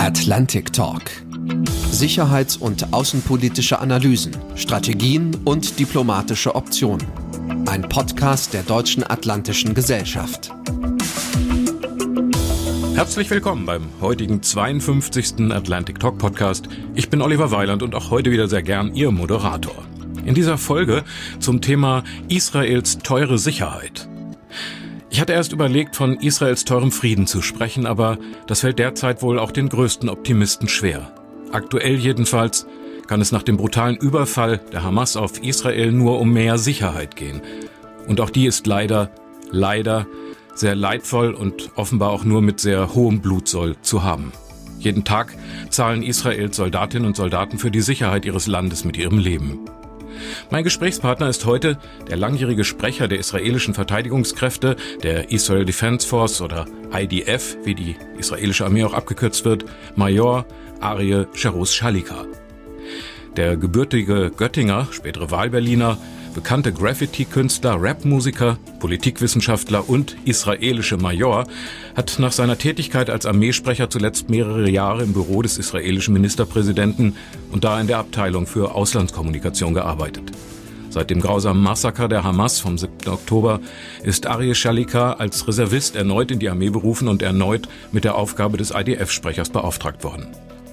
Atlantic Talk. Sicherheits- und außenpolitische Analysen, Strategien und diplomatische Optionen. Ein Podcast der Deutschen Atlantischen Gesellschaft. Herzlich willkommen beim heutigen 52. Atlantic Talk Podcast. Ich bin Oliver Weiland und auch heute wieder sehr gern Ihr Moderator. In dieser Folge zum Thema Israels teure Sicherheit. Ich hatte erst überlegt, von Israels teurem Frieden zu sprechen, aber das fällt derzeit wohl auch den größten Optimisten schwer. Aktuell jedenfalls kann es nach dem brutalen Überfall der Hamas auf Israel nur um mehr Sicherheit gehen. Und auch die ist leider, leider sehr leidvoll und offenbar auch nur mit sehr hohem Blutsoll zu haben. Jeden Tag zahlen Israels Soldatinnen und Soldaten für die Sicherheit ihres Landes mit ihrem Leben. Mein Gesprächspartner ist heute der langjährige Sprecher der israelischen Verteidigungskräfte, der Israel Defense Force oder IDF, wie die israelische Armee auch abgekürzt wird, Major Arie Sharus Shalika. Der gebürtige Göttinger, spätere Wahlberliner, bekannte Graffiti-Künstler, Rap-Musiker, Politikwissenschaftler und israelische Major, hat nach seiner Tätigkeit als Armeesprecher zuletzt mehrere Jahre im Büro des israelischen Ministerpräsidenten und da in der Abteilung für Auslandskommunikation gearbeitet. Seit dem grausamen Massaker der Hamas vom 7. Oktober ist Arie Shalika als Reservist erneut in die Armee berufen und erneut mit der Aufgabe des IDF-Sprechers beauftragt worden.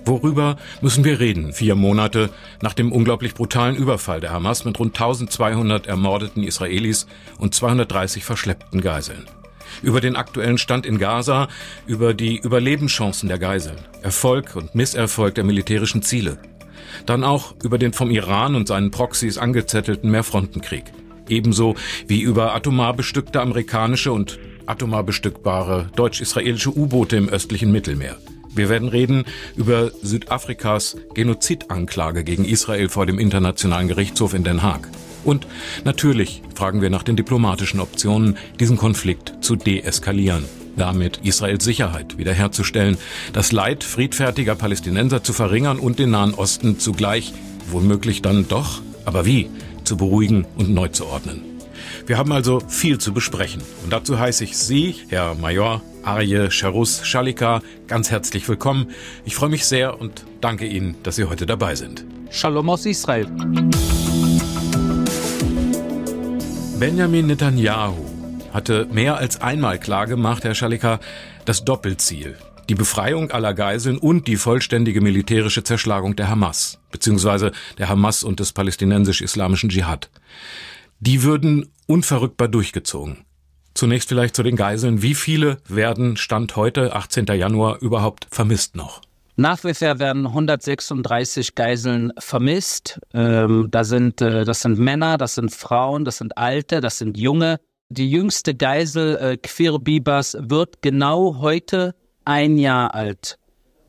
Worüber müssen wir reden, vier Monate nach dem unglaublich brutalen Überfall der Hamas mit rund 1200 ermordeten Israelis und 230 verschleppten Geiseln? Über den aktuellen Stand in Gaza, über die Überlebenschancen der Geiseln, Erfolg und Misserfolg der militärischen Ziele. Dann auch über den vom Iran und seinen Proxys angezettelten Mehrfrontenkrieg. Ebenso wie über atomar bestückte amerikanische und atomar bestückbare deutsch-israelische U-Boote im östlichen Mittelmeer. Wir werden reden über Südafrikas Genozidanklage gegen Israel vor dem Internationalen Gerichtshof in Den Haag. Und natürlich fragen wir nach den diplomatischen Optionen, diesen Konflikt zu deeskalieren, damit Israels Sicherheit wiederherzustellen, das Leid friedfertiger Palästinenser zu verringern und den Nahen Osten zugleich, womöglich dann doch, aber wie, zu beruhigen und neu zu ordnen. Wir haben also viel zu besprechen. Und dazu heiße ich Sie, Herr Major Arje Sharus Shalika, ganz herzlich willkommen. Ich freue mich sehr und danke Ihnen, dass Sie heute dabei sind. Shalom aus Israel. Benjamin Netanyahu hatte mehr als einmal klargemacht, Herr Schalika, das Doppelziel. Die Befreiung aller Geiseln und die vollständige militärische Zerschlagung der Hamas, beziehungsweise der Hamas und des palästinensisch-islamischen Dschihad. Die würden unverrückbar durchgezogen. Zunächst vielleicht zu den Geiseln. Wie viele werden Stand heute, 18. Januar, überhaupt vermisst noch? Nach wie vor werden 136 Geiseln vermisst. Ähm, da sind, äh, das sind Männer, das sind Frauen, das sind Alte, das sind Junge. Die jüngste Geisel, äh, Quir Bibas, wird genau heute ein Jahr alt.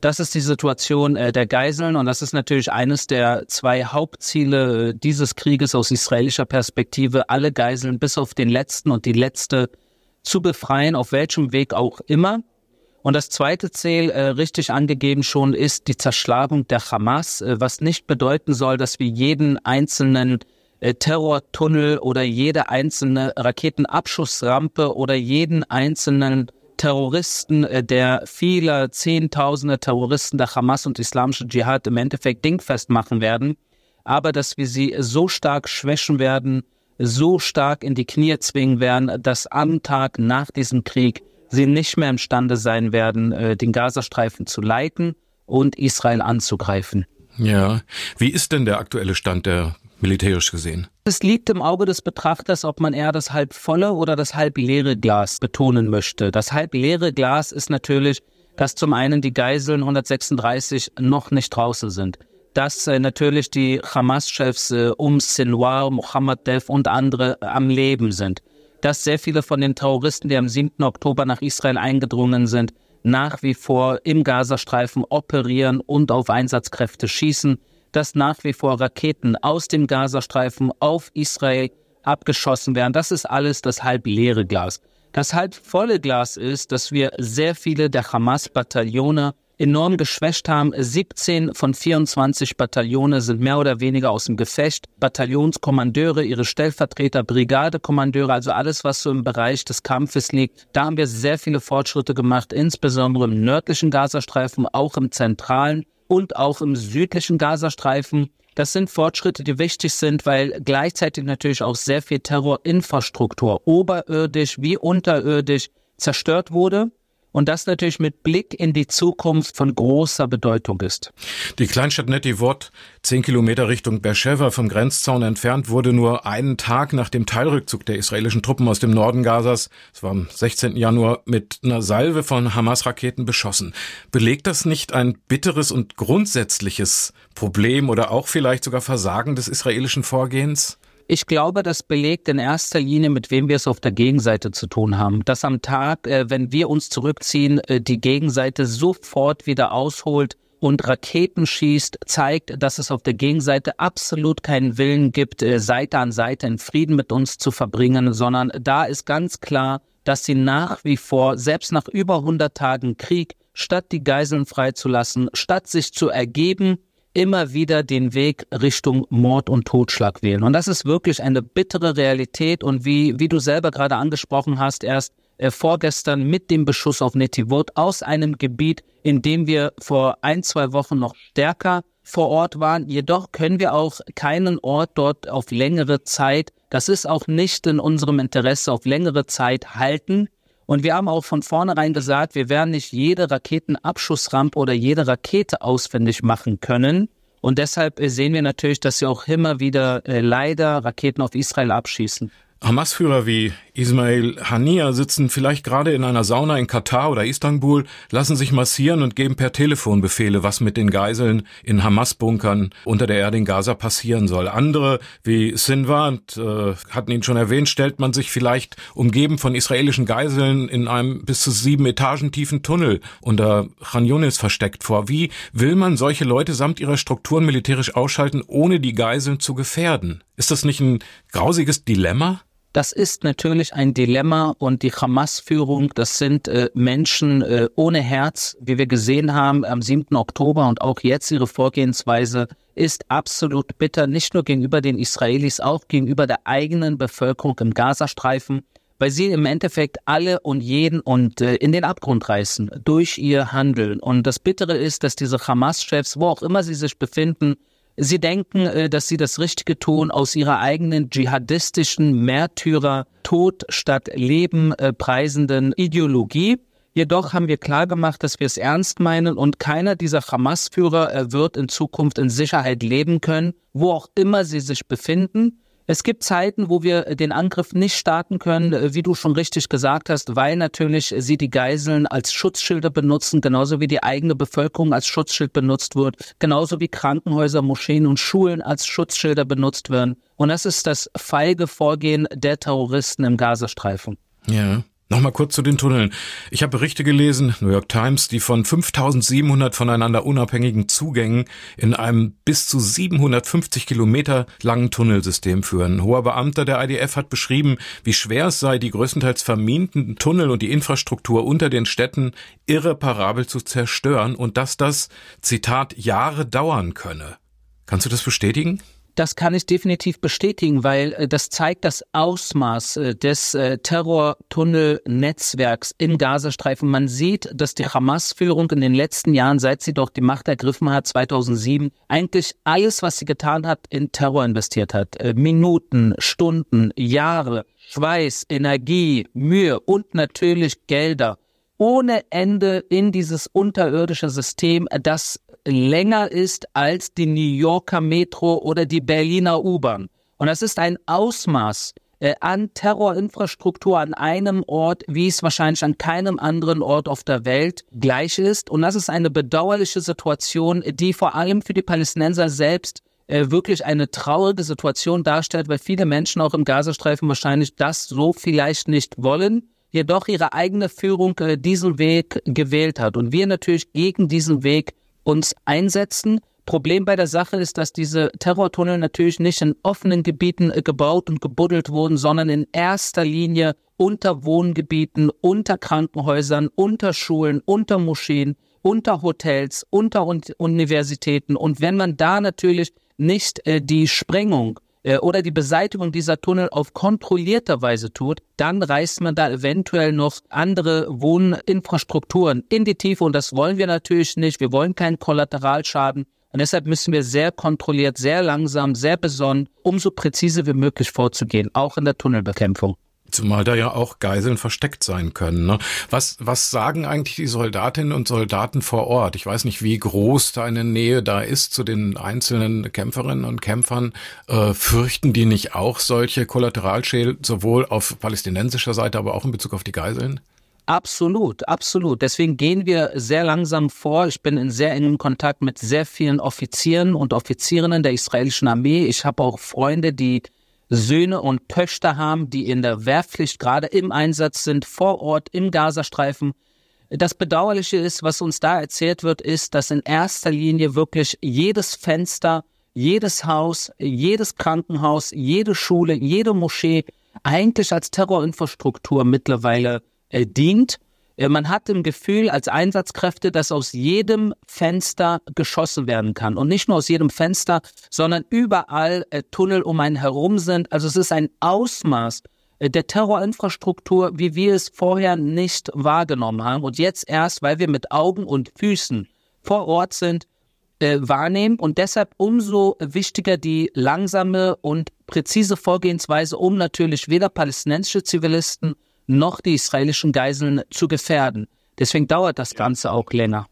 Das ist die Situation äh, der Geiseln und das ist natürlich eines der zwei Hauptziele äh, dieses Krieges aus israelischer Perspektive, alle Geiseln bis auf den letzten und die letzte zu befreien, auf welchem Weg auch immer. Und das zweite Ziel, äh, richtig angegeben schon, ist die Zerschlagung der Hamas, äh, was nicht bedeuten soll, dass wir jeden einzelnen äh, Terrortunnel oder jede einzelne Raketenabschussrampe oder jeden einzelnen Terroristen, äh, der viele Zehntausende Terroristen der Hamas und Islamische Dschihad im Endeffekt dingfest machen werden, aber dass wir sie so stark schwächen werden, so stark in die Knie zwingen werden, dass am Tag nach diesem Krieg sie nicht mehr imstande sein werden, äh, den Gazastreifen zu leiten und Israel anzugreifen. Ja, wie ist denn der aktuelle Stand der militärisch gesehen? Es liegt im Auge des Betrachters, ob man eher das halb volle oder das halb leere Glas betonen möchte. Das halb leere Glas ist natürlich, dass zum einen die Geiseln 136 noch nicht draußen sind. Dass äh, natürlich die Hamas-Chefs äh, um Sinwar, Def und andere äh, am Leben sind. Dass sehr viele von den Terroristen, die am 7. Oktober nach Israel eingedrungen sind, nach wie vor im Gazastreifen operieren und auf Einsatzkräfte schießen dass nach wie vor Raketen aus dem Gazastreifen auf Israel abgeschossen werden. Das ist alles das halb leere Glas. Das halb volle Glas ist, dass wir sehr viele der Hamas-Bataillone enorm geschwächt haben. 17 von 24 Bataillone sind mehr oder weniger aus dem Gefecht. Bataillonskommandeure, ihre Stellvertreter, Brigadekommandeure, also alles, was so im Bereich des Kampfes liegt. Da haben wir sehr viele Fortschritte gemacht, insbesondere im nördlichen Gazastreifen, auch im zentralen und auch im südlichen Gazastreifen. Das sind Fortschritte, die wichtig sind, weil gleichzeitig natürlich auch sehr viel Terrorinfrastruktur, oberirdisch wie unterirdisch, zerstört wurde und das natürlich mit Blick in die Zukunft von großer Bedeutung ist. Die Kleinstadt Netivot, zehn Kilometer Richtung Beersheva vom Grenzzaun entfernt, wurde nur einen Tag nach dem Teilrückzug der israelischen Truppen aus dem Norden Gazas, es war am 16. Januar, mit einer Salve von Hamas-Raketen beschossen. Belegt das nicht ein bitteres und grundsätzliches Problem oder auch vielleicht sogar Versagen des israelischen Vorgehens? Ich glaube, das belegt in erster Linie, mit wem wir es auf der Gegenseite zu tun haben. Dass am Tag, äh, wenn wir uns zurückziehen, äh, die Gegenseite sofort wieder ausholt und Raketen schießt, zeigt, dass es auf der Gegenseite absolut keinen Willen gibt, äh, Seite an Seite in Frieden mit uns zu verbringen, sondern da ist ganz klar, dass sie nach wie vor, selbst nach über 100 Tagen Krieg, statt die Geiseln freizulassen, statt sich zu ergeben, immer wieder den Weg Richtung Mord und Totschlag wählen. Und das ist wirklich eine bittere Realität. Und wie, wie du selber gerade angesprochen hast, erst äh, vorgestern mit dem Beschuss auf Netivot aus einem Gebiet, in dem wir vor ein, zwei Wochen noch stärker vor Ort waren. Jedoch können wir auch keinen Ort dort auf längere Zeit, das ist auch nicht in unserem Interesse, auf längere Zeit halten. Und wir haben auch von vornherein gesagt, wir werden nicht jede Raketenabschussrampe oder jede Rakete ausfindig machen können. Und deshalb äh, sehen wir natürlich, dass sie auch immer wieder äh, leider Raketen auf Israel abschießen. Hamas-Führer wie Ismail Hania sitzen vielleicht gerade in einer Sauna in Katar oder Istanbul, lassen sich massieren und geben per Telefon Befehle, was mit den Geiseln in Hamas-Bunkern unter der Erde in Gaza passieren soll. Andere, wie Sinwar, äh, hatten ihn schon erwähnt, stellt man sich vielleicht umgeben von israelischen Geiseln in einem bis zu sieben Etagen tiefen Tunnel unter Khan Yunis versteckt vor. Wie will man solche Leute samt ihrer Strukturen militärisch ausschalten, ohne die Geiseln zu gefährden? Ist das nicht ein grausiges Dilemma? Das ist natürlich ein Dilemma und die Hamas-Führung, das sind äh, Menschen äh, ohne Herz, wie wir gesehen haben am 7. Oktober und auch jetzt ihre Vorgehensweise ist absolut bitter, nicht nur gegenüber den Israelis, auch gegenüber der eigenen Bevölkerung im Gazastreifen, weil sie im Endeffekt alle und jeden und äh, in den Abgrund reißen durch ihr Handeln. Und das Bittere ist, dass diese Hamas-Chefs, wo auch immer sie sich befinden, Sie denken, äh, dass sie das Richtige tun aus ihrer eigenen dschihadistischen Märtyrer Tod statt Leben äh, preisenden Ideologie. Jedoch haben wir klar gemacht, dass wir es ernst meinen und keiner dieser Hamas-Führer äh, wird in Zukunft in Sicherheit leben können, wo auch immer sie sich befinden. Es gibt Zeiten, wo wir den Angriff nicht starten können, äh, wie du schon richtig gesagt hast, weil natürlich sie die Geiseln als Schutzschilder benutzen, genauso wie die eigene Bevölkerung als Schutzschild benutzt wird, genauso wie Krankenhäuser, Moscheen und Schulen als Schutzschilder benutzt werden. Und das ist das feige Vorgehen der Terroristen im Gazastreifen. Ja. Nochmal kurz zu den Tunneln. Ich habe Berichte gelesen, New York Times, die von 5700 voneinander unabhängigen Zugängen in einem bis zu 750 Kilometer langen Tunnelsystem führen. Ein hoher Beamter der IDF hat beschrieben, wie schwer es sei, die größtenteils verminten Tunnel und die Infrastruktur unter den Städten irreparabel zu zerstören und dass das, Zitat, Jahre dauern könne. Kannst du das bestätigen? Das kann ich definitiv bestätigen, weil äh, das zeigt das Ausmaß äh, des äh, Terrortunnelnetzwerks im Gazastreifen. Man sieht, dass die Hamas-Führung in den letzten Jahren, seit sie doch die Macht ergriffen hat, 2007, eigentlich alles, was sie getan hat, in Terror investiert hat. Minuten, Stunden, Jahre, Schweiß, Energie, Mühe und natürlich Gelder ohne Ende in dieses unterirdische System, das länger ist als die New Yorker Metro oder die Berliner U-Bahn. Und das ist ein Ausmaß äh, an Terrorinfrastruktur an einem Ort, wie es wahrscheinlich an keinem anderen Ort auf der Welt gleich ist. Und das ist eine bedauerliche Situation, die vor allem für die Palästinenser selbst äh, wirklich eine traurige Situation darstellt, weil viele Menschen auch im Gazastreifen wahrscheinlich das so vielleicht nicht wollen jedoch ihre eigene Führung äh, diesen Weg gewählt hat und wir natürlich gegen diesen Weg uns einsetzen. Problem bei der Sache ist, dass diese Terrortunnel natürlich nicht in offenen Gebieten äh, gebaut und gebuddelt wurden, sondern in erster Linie unter Wohngebieten, unter Krankenhäusern, unter Schulen, unter Moscheen unter Hotels, unter Universitäten. Und wenn man da natürlich nicht äh, die Sprengung oder die Beseitigung dieser Tunnel auf kontrollierter Weise tut, dann reißt man da eventuell noch andere Wohninfrastrukturen in die Tiefe und das wollen wir natürlich nicht. Wir wollen keinen Kollateralschaden. Und deshalb müssen wir sehr kontrolliert, sehr langsam, sehr besonnen, umso präziser wie möglich vorzugehen, auch in der Tunnelbekämpfung. Zumal da ja auch Geiseln versteckt sein können. Ne? Was, was sagen eigentlich die Soldatinnen und Soldaten vor Ort? Ich weiß nicht, wie groß deine Nähe da ist zu den einzelnen Kämpferinnen und Kämpfern. Äh, fürchten die nicht auch solche Kollateralschäden, sowohl auf palästinensischer Seite, aber auch in Bezug auf die Geiseln? Absolut, absolut. Deswegen gehen wir sehr langsam vor. Ich bin in sehr engem Kontakt mit sehr vielen Offizieren und Offizierinnen der israelischen Armee. Ich habe auch Freunde, die Söhne und Töchter haben, die in der Wehrpflicht gerade im Einsatz sind, vor Ort im Gazastreifen. Das Bedauerliche ist, was uns da erzählt wird, ist, dass in erster Linie wirklich jedes Fenster, jedes Haus, jedes Krankenhaus, jede Schule, jede Moschee eigentlich als Terrorinfrastruktur mittlerweile äh, dient man hat im Gefühl als Einsatzkräfte, dass aus jedem Fenster geschossen werden kann. Und nicht nur aus jedem Fenster, sondern überall äh, Tunnel um einen herum sind. Also es ist ein Ausmaß äh, der Terrorinfrastruktur, wie wir es vorher nicht wahrgenommen haben. Und jetzt erst, weil wir mit Augen und Füßen vor Ort sind, äh, wahrnehmen. Und deshalb umso wichtiger die langsame und präzise Vorgehensweise, um natürlich weder palästinensische Zivilisten noch die israelischen Geiseln zu gefährden. Deswegen dauert das Ganze auch länger.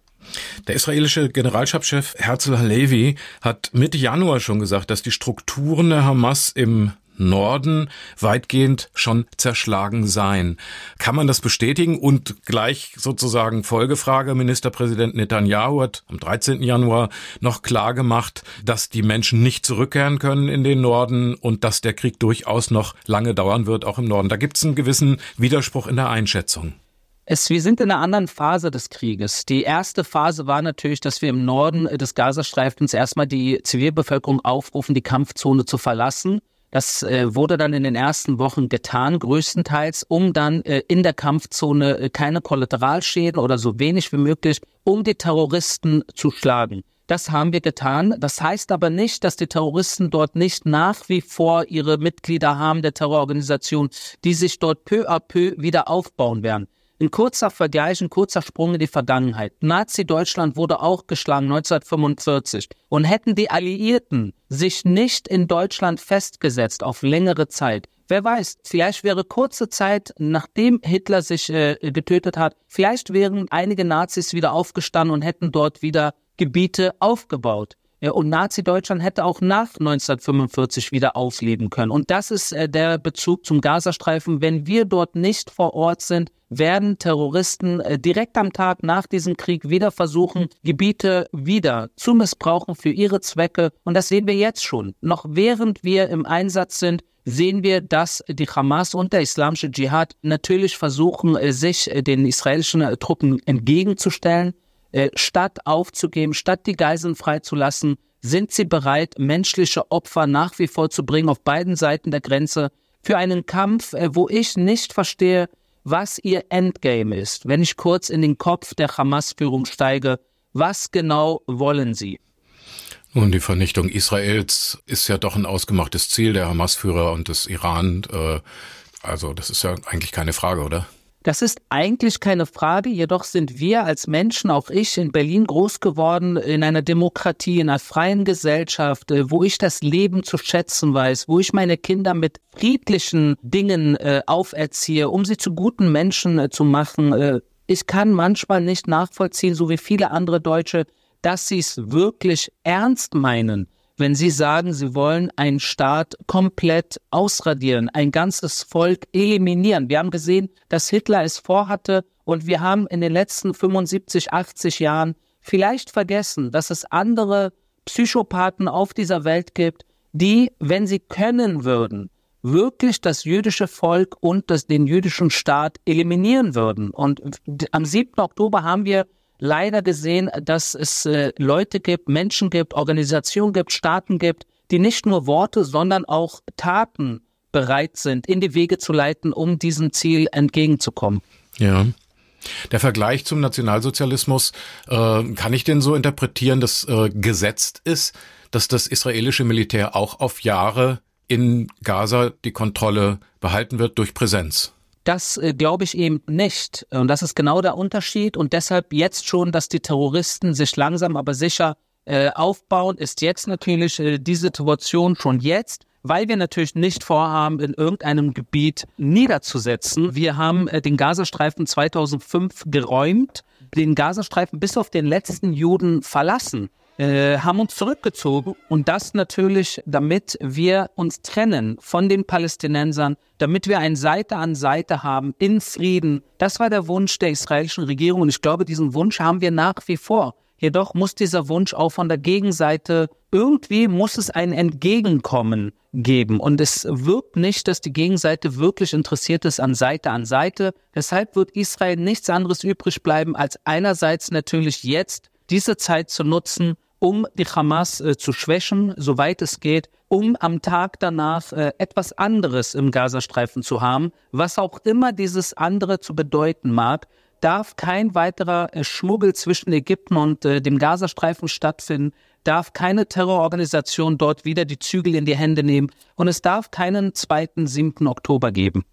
Der israelische Generalstabschef Herzl Halevi hat Mitte Januar schon gesagt, dass die Strukturen der Hamas im Norden weitgehend schon zerschlagen seien. Kann man das bestätigen? Und gleich sozusagen Folgefrage, Ministerpräsident Netanyahu hat am 13. Januar noch klar gemacht, dass die Menschen nicht zurückkehren können in den Norden und dass der Krieg durchaus noch lange dauern wird, auch im Norden. Da gibt es einen gewissen Widerspruch in der Einschätzung. Es, wir sind in einer anderen Phase des Krieges. Die erste Phase war natürlich, dass wir im Norden des Gazastreifens erstmal die Zivilbevölkerung aufrufen, die Kampfzone zu verlassen. Das äh, wurde dann in den ersten Wochen getan, größtenteils, um dann äh, in der Kampfzone äh, keine Kollateralschäden oder so wenig wie möglich, um die Terroristen zu schlagen. Das haben wir getan. Das heißt aber nicht, dass die Terroristen dort nicht nach wie vor ihre Mitglieder haben der Terrororganisation, die sich dort peu à peu wieder aufbauen werden. Ein kurzer Vergleich, ein kurzer Sprung in die Vergangenheit. Nazi-Deutschland wurde auch geschlagen 1945. Und hätten die Alliierten sich nicht in Deutschland festgesetzt auf längere Zeit, wer weiß, vielleicht wäre kurze Zeit, nachdem Hitler sich äh, getötet hat, vielleicht wären einige Nazis wieder aufgestanden und hätten dort wieder Gebiete aufgebaut. Und Nazi-Deutschland hätte auch nach 1945 wieder aufleben können. Und das ist äh, der Bezug zum Gazastreifen. Wenn wir dort nicht vor Ort sind, werden Terroristen äh, direkt am Tag nach diesem Krieg wieder versuchen, Gebiete wieder zu missbrauchen für ihre Zwecke. Und das sehen wir jetzt schon. Noch während wir im Einsatz sind, sehen wir, dass die Hamas und der islamische Dschihad natürlich versuchen, äh, sich den israelischen Truppen entgegenzustellen. Äh, statt aufzugeben, statt die Geiseln freizulassen, sind sie bereit, menschliche Opfer nach wie vor zu bringen auf beiden Seiten der Grenze für einen Kampf, äh, wo ich nicht verstehe, was ihr Endgame ist. Wenn ich kurz in den Kopf der Hamas-Führung steige, was genau wollen sie? Und die Vernichtung Israels ist ja doch ein ausgemachtes Ziel der Hamas-Führer und des Iran. Äh, also das ist ja eigentlich keine Frage, oder? Das ist eigentlich keine Frage, jedoch sind wir als Menschen, auch ich in Berlin groß geworden, in einer Demokratie, in einer freien Gesellschaft, äh, wo ich das Leben zu schätzen weiß, wo ich meine Kinder mit friedlichen Dingen äh, auferziehe, um sie zu guten Menschen äh, zu machen. Äh, ich kann manchmal nicht nachvollziehen, so wie viele andere Deutsche, dass sie es wirklich ernst meinen wenn Sie sagen, Sie wollen einen Staat komplett ausradieren, ein ganzes Volk eliminieren. Wir haben gesehen, dass Hitler es vorhatte und wir haben in den letzten 75, 80 Jahren vielleicht vergessen, dass es andere Psychopathen auf dieser Welt gibt, die, wenn sie können würden, wirklich das jüdische Volk und das, den jüdischen Staat eliminieren würden. Und am 7. Oktober haben wir leider gesehen, dass es äh, Leute gibt, Menschen gibt, Organisationen gibt, Staaten gibt, die nicht nur Worte, sondern auch Taten bereit sind, in die Wege zu leiten, um diesem Ziel entgegenzukommen. Ja. Der Vergleich zum Nationalsozialismus, äh, kann ich den so interpretieren, dass äh, gesetzt ist, dass das israelische Militär auch auf Jahre in Gaza die Kontrolle behalten wird durch Präsenz? Das äh, glaube ich eben nicht. Und das ist genau der Unterschied. Und deshalb jetzt schon, dass die Terroristen sich langsam aber sicher äh, aufbauen, ist jetzt natürlich äh, die Situation schon jetzt weil wir natürlich nicht vorhaben, in irgendeinem Gebiet niederzusetzen. Wir haben äh, den Gazastreifen 2005 geräumt, den Gazastreifen bis auf den letzten Juden verlassen. Äh, haben uns zurückgezogen und das natürlich, damit wir uns trennen von den Palästinensern, damit wir ein Seite an Seite haben in Frieden. Das war der Wunsch der israelischen Regierung und ich glaube, diesen Wunsch haben wir nach wie vor. Jedoch muss dieser Wunsch auch von der Gegenseite, irgendwie muss es ein Entgegenkommen geben. Und es wirkt nicht, dass die Gegenseite wirklich interessiert ist an Seite an Seite. Deshalb wird Israel nichts anderes übrig bleiben, als einerseits natürlich jetzt diese Zeit zu nutzen, um die Hamas äh, zu schwächen, soweit es geht, um am Tag danach äh, etwas anderes im Gazastreifen zu haben, was auch immer dieses andere zu bedeuten mag darf kein weiterer äh, Schmuggel zwischen Ägypten und äh, dem Gazastreifen stattfinden, darf keine Terrororganisation dort wieder die Zügel in die Hände nehmen und es darf keinen zweiten 7. Oktober geben.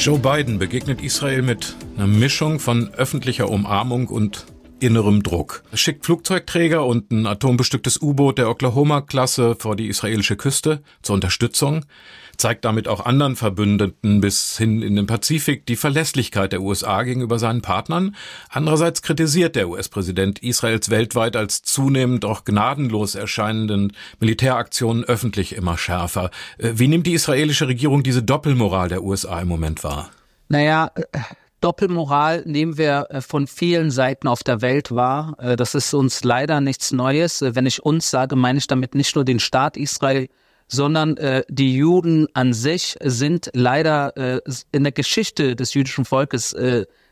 Joe Biden begegnet Israel mit einer Mischung von öffentlicher Umarmung und innerem Druck. Es schickt Flugzeugträger und ein atombestücktes U-Boot der Oklahoma-Klasse vor die israelische Küste zur Unterstützung, zeigt damit auch anderen Verbündeten bis hin in den Pazifik die Verlässlichkeit der USA gegenüber seinen Partnern. Andererseits kritisiert der US-Präsident Israels weltweit als zunehmend auch gnadenlos erscheinenden Militäraktionen öffentlich immer schärfer. Äh, wie nimmt die israelische Regierung diese Doppelmoral der USA im Moment wahr? Naja, Doppelmoral nehmen wir äh, von vielen Seiten auf der Welt wahr. Äh, das ist uns leider nichts Neues. Äh, wenn ich uns sage, meine ich damit nicht nur den Staat Israel, sondern die Juden an sich sind leider in der Geschichte des jüdischen Volkes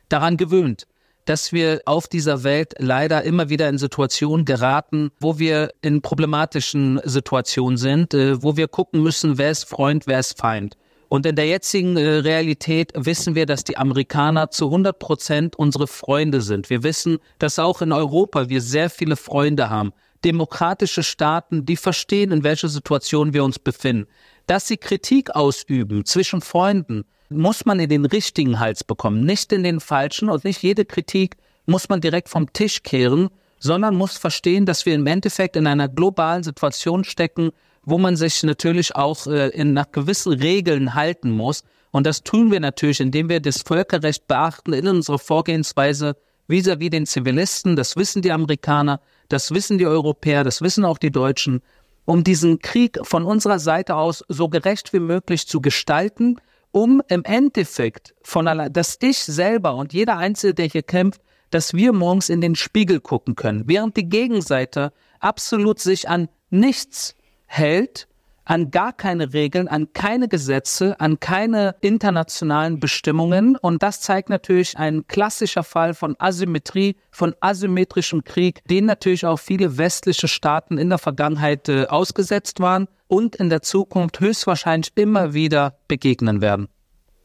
daran gewöhnt, dass wir auf dieser Welt leider immer wieder in Situationen geraten, wo wir in problematischen Situationen sind, wo wir gucken müssen, wer ist Freund, wer ist Feind. Und in der jetzigen äh, Realität wissen wir, dass die Amerikaner zu 100 Prozent unsere Freunde sind. Wir wissen, dass auch in Europa wir sehr viele Freunde haben. Demokratische Staaten, die verstehen, in welcher Situation wir uns befinden. Dass sie Kritik ausüben zwischen Freunden, muss man in den richtigen Hals bekommen, nicht in den falschen. Und nicht jede Kritik muss man direkt vom Tisch kehren, sondern muss verstehen, dass wir im Endeffekt in einer globalen Situation stecken, wo man sich natürlich auch äh, in, nach gewissen Regeln halten muss. Und das tun wir natürlich, indem wir das Völkerrecht beachten in unserer Vorgehensweise vis-à-vis -vis den Zivilisten. Das wissen die Amerikaner, das wissen die Europäer, das wissen auch die Deutschen, um diesen Krieg von unserer Seite aus so gerecht wie möglich zu gestalten, um im Endeffekt von allein, dass ich selber und jeder Einzelne, der hier kämpft, dass wir morgens in den Spiegel gucken können, während die Gegenseite absolut sich an nichts hält an gar keine Regeln, an keine Gesetze, an keine internationalen Bestimmungen. Und das zeigt natürlich ein klassischer Fall von Asymmetrie, von asymmetrischem Krieg, den natürlich auch viele westliche Staaten in der Vergangenheit äh, ausgesetzt waren und in der Zukunft höchstwahrscheinlich immer wieder begegnen werden.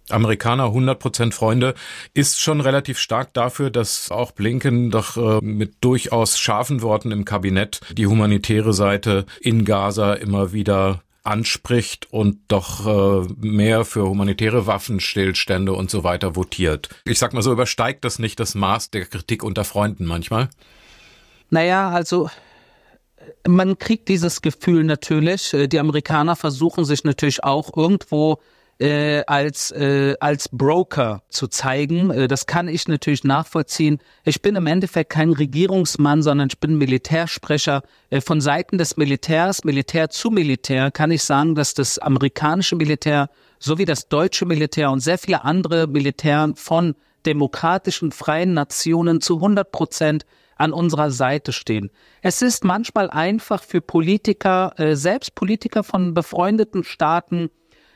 Amerikaner 100% Freunde ist schon relativ stark dafür, dass auch Blinken doch äh, mit durchaus scharfen Worten im Kabinett die humanitäre Seite in Gaza immer wieder anspricht und doch äh, mehr für humanitäre Waffenstillstände und so weiter votiert. Ich sag mal so, übersteigt das nicht das Maß der Kritik unter Freunden manchmal? Naja, also man kriegt dieses Gefühl natürlich. Äh, die Amerikaner versuchen sich natürlich auch irgendwo äh, als, äh, als Broker zu zeigen. Äh, das kann ich natürlich nachvollziehen. Ich bin im Endeffekt kein Regierungsmann, sondern ich bin Militärsprecher. Äh, von Seiten des Militärs, Militär zu Militär, kann ich sagen, dass das amerikanische Militär sowie das deutsche Militär und sehr viele andere Militären von demokratischen, freien Nationen zu 100 Prozent an unserer Seite stehen. Es ist manchmal einfach für Politiker, äh, selbst Politiker von befreundeten Staaten,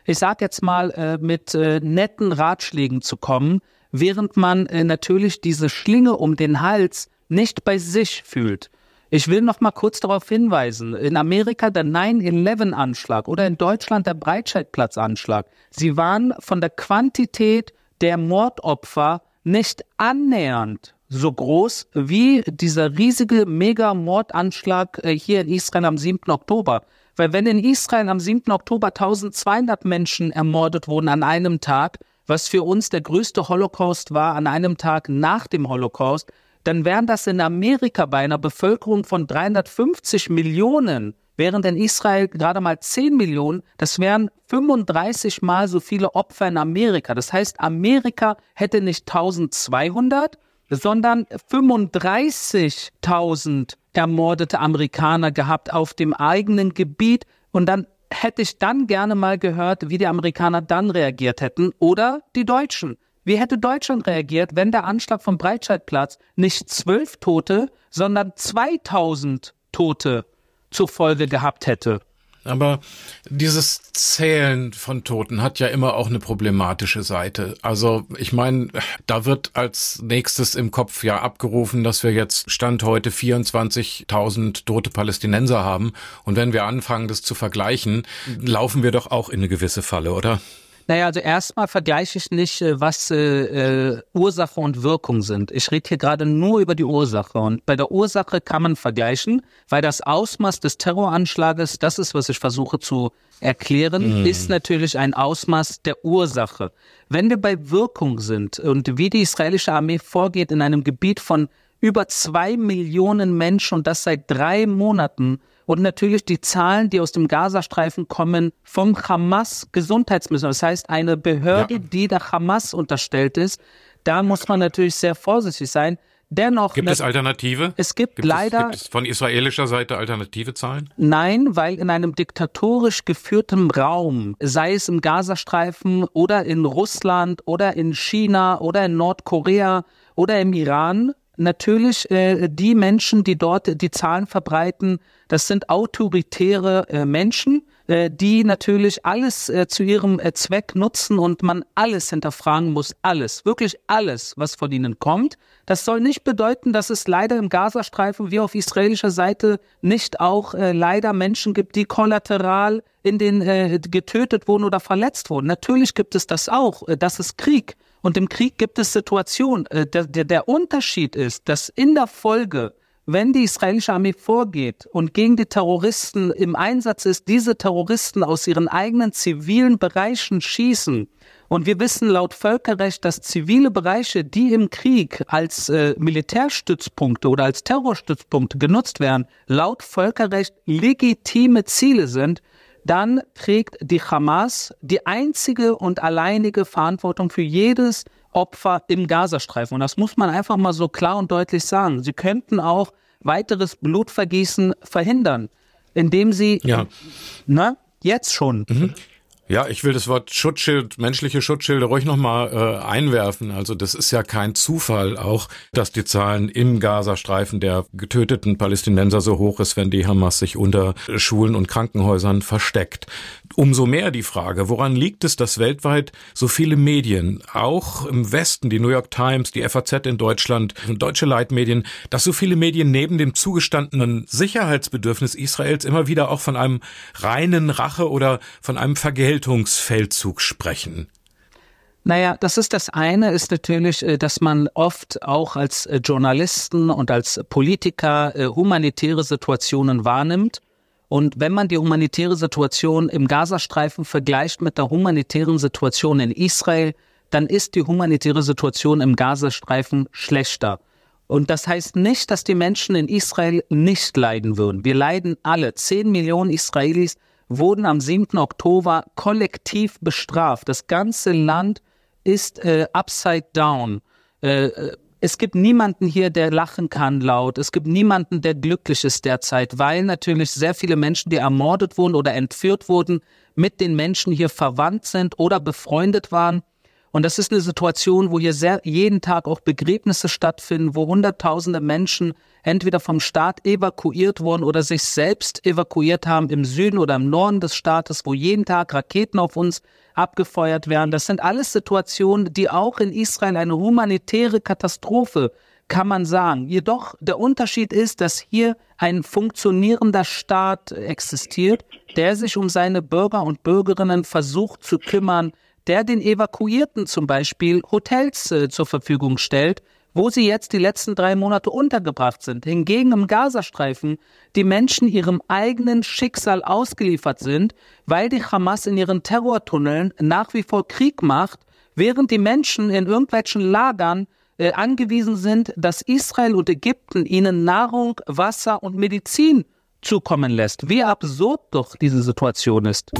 ich sag jetzt mal, äh, mit äh, netten Ratschlägen zu kommen, während man äh, natürlich diese Schlinge um den Hals nicht bei sich fühlt. Ich will noch mal kurz darauf hinweisen, in Amerika der 9-11-Anschlag oder in Deutschland der Breitscheidplatz-Anschlag, sie waren von der Quantität der Mordopfer nicht annähernd so groß wie dieser riesige Mega-Mordanschlag hier in Israel am 7. Oktober. Weil wenn in Israel am 7. Oktober 1200 Menschen ermordet wurden an einem Tag, was für uns der größte Holocaust war an einem Tag nach dem Holocaust, dann wären das in Amerika bei einer Bevölkerung von 350 Millionen, während in Israel gerade mal 10 Millionen, das wären 35 mal so viele Opfer in Amerika. Das heißt, Amerika hätte nicht 1200, sondern 35.000 ermordete Amerikaner gehabt auf dem eigenen Gebiet und dann hätte ich dann gerne mal gehört, wie die Amerikaner dann reagiert hätten oder die Deutschen. Wie hätte Deutschland reagiert, wenn der Anschlag vom Breitscheidplatz nicht zwölf Tote, sondern 2000 Tote zur Folge gehabt hätte? Aber dieses Zählen von Toten hat ja immer auch eine problematische Seite. Also ich meine, da wird als nächstes im Kopf ja abgerufen, dass wir jetzt Stand heute 24.000 tote Palästinenser haben. Und wenn wir anfangen, das zu vergleichen, laufen wir doch auch in eine gewisse Falle, oder? Naja, also erstmal vergleiche ich nicht, äh, was äh, äh, Ursache und Wirkung sind. Ich rede hier gerade nur über die Ursache. Und bei der Ursache kann man vergleichen, weil das Ausmaß des Terroranschlages, das ist, was ich versuche zu erklären, mm. ist natürlich ein Ausmaß der Ursache. Wenn wir bei Wirkung sind und wie die israelische Armee vorgeht in einem Gebiet von über zwei Millionen Menschen und das seit drei Monaten, und natürlich die Zahlen, die aus dem Gazastreifen kommen, vom Hamas Gesundheitsministerium. Das heißt, eine Behörde, ja. die der Hamas unterstellt ist. Da muss man natürlich sehr vorsichtig sein. Dennoch. Gibt es Alternative? Es gibt, gibt leider. Es, gibt es von israelischer Seite alternative Zahlen? Nein, weil in einem diktatorisch geführten Raum, sei es im Gazastreifen oder in Russland oder in China oder in Nordkorea oder im Iran, natürlich äh, die Menschen, die dort die Zahlen verbreiten, das sind autoritäre äh, Menschen, äh, die natürlich alles äh, zu ihrem äh, Zweck nutzen und man alles hinterfragen muss, alles, wirklich alles, was von ihnen kommt. Das soll nicht bedeuten, dass es leider im Gazastreifen wie auf israelischer Seite nicht auch äh, leider Menschen gibt, die kollateral in den äh, getötet wurden oder verletzt wurden. Natürlich gibt es das auch. Das ist Krieg. Und im Krieg gibt es Situationen. Der, der, der Unterschied ist, dass in der Folge, wenn die israelische Armee vorgeht und gegen die Terroristen im Einsatz ist, diese Terroristen aus ihren eigenen zivilen Bereichen schießen. Und wir wissen laut Völkerrecht, dass zivile Bereiche, die im Krieg als äh, Militärstützpunkte oder als Terrorstützpunkte genutzt werden, laut Völkerrecht legitime Ziele sind, dann trägt die Hamas die einzige und alleinige Verantwortung für jedes Opfer im Gazastreifen. Und das muss man einfach mal so klar und deutlich sagen. Sie könnten auch weiteres Blutvergießen verhindern, indem sie, ja. ne, jetzt schon. Mhm. Ja, ich will das Wort Schutzschild, menschliche Schutzschilde ruhig nochmal äh, einwerfen. Also das ist ja kein Zufall auch, dass die Zahlen im Gazastreifen der getöteten Palästinenser so hoch ist, wenn die Hamas sich unter Schulen und Krankenhäusern versteckt. Umso mehr die Frage, woran liegt es, dass weltweit so viele Medien, auch im Westen, die New York Times, die FAZ in Deutschland, deutsche Leitmedien, dass so viele Medien neben dem zugestandenen Sicherheitsbedürfnis Israels immer wieder auch von einem reinen Rache oder von einem Vergelt Vergeltungsfeldzug sprechen? Naja, das ist das eine, ist natürlich, äh, dass man oft auch als äh, Journalisten und als Politiker äh, humanitäre Situationen wahrnimmt. Und wenn man die humanitäre Situation im Gazastreifen vergleicht mit der humanitären Situation in Israel, dann ist die humanitäre Situation im Gazastreifen schlechter. Und das heißt nicht, dass die Menschen in Israel nicht leiden würden. Wir leiden alle. Zehn Millionen Israelis wurden am 7. Oktober kollektiv bestraft. Das ganze Land ist äh, upside down. Äh, äh, es gibt niemanden hier, der lachen kann laut. Es gibt niemanden, der glücklich ist derzeit, weil natürlich sehr viele Menschen, die ermordet wurden oder entführt wurden, mit den Menschen hier verwandt sind oder befreundet waren. Und das ist eine Situation, wo hier sehr, jeden Tag auch Begräbnisse stattfinden, wo Hunderttausende Menschen entweder vom Staat evakuiert wurden oder sich selbst evakuiert haben im Süden oder im Norden des Staates, wo jeden Tag Raketen auf uns abgefeuert werden. Das sind alles Situationen, die auch in Israel eine humanitäre Katastrophe kann man sagen. Jedoch der Unterschied ist, dass hier ein funktionierender Staat existiert, der sich um seine Bürger und Bürgerinnen versucht zu kümmern, der den Evakuierten zum Beispiel Hotels äh, zur Verfügung stellt, wo sie jetzt die letzten drei Monate untergebracht sind. Hingegen im Gazastreifen die Menschen ihrem eigenen Schicksal ausgeliefert sind, weil die Hamas in ihren Terrortunneln nach wie vor Krieg macht, während die Menschen in irgendwelchen Lagern äh, angewiesen sind, dass Israel und Ägypten ihnen Nahrung, Wasser und Medizin zukommen lässt. Wie absurd doch diese Situation ist.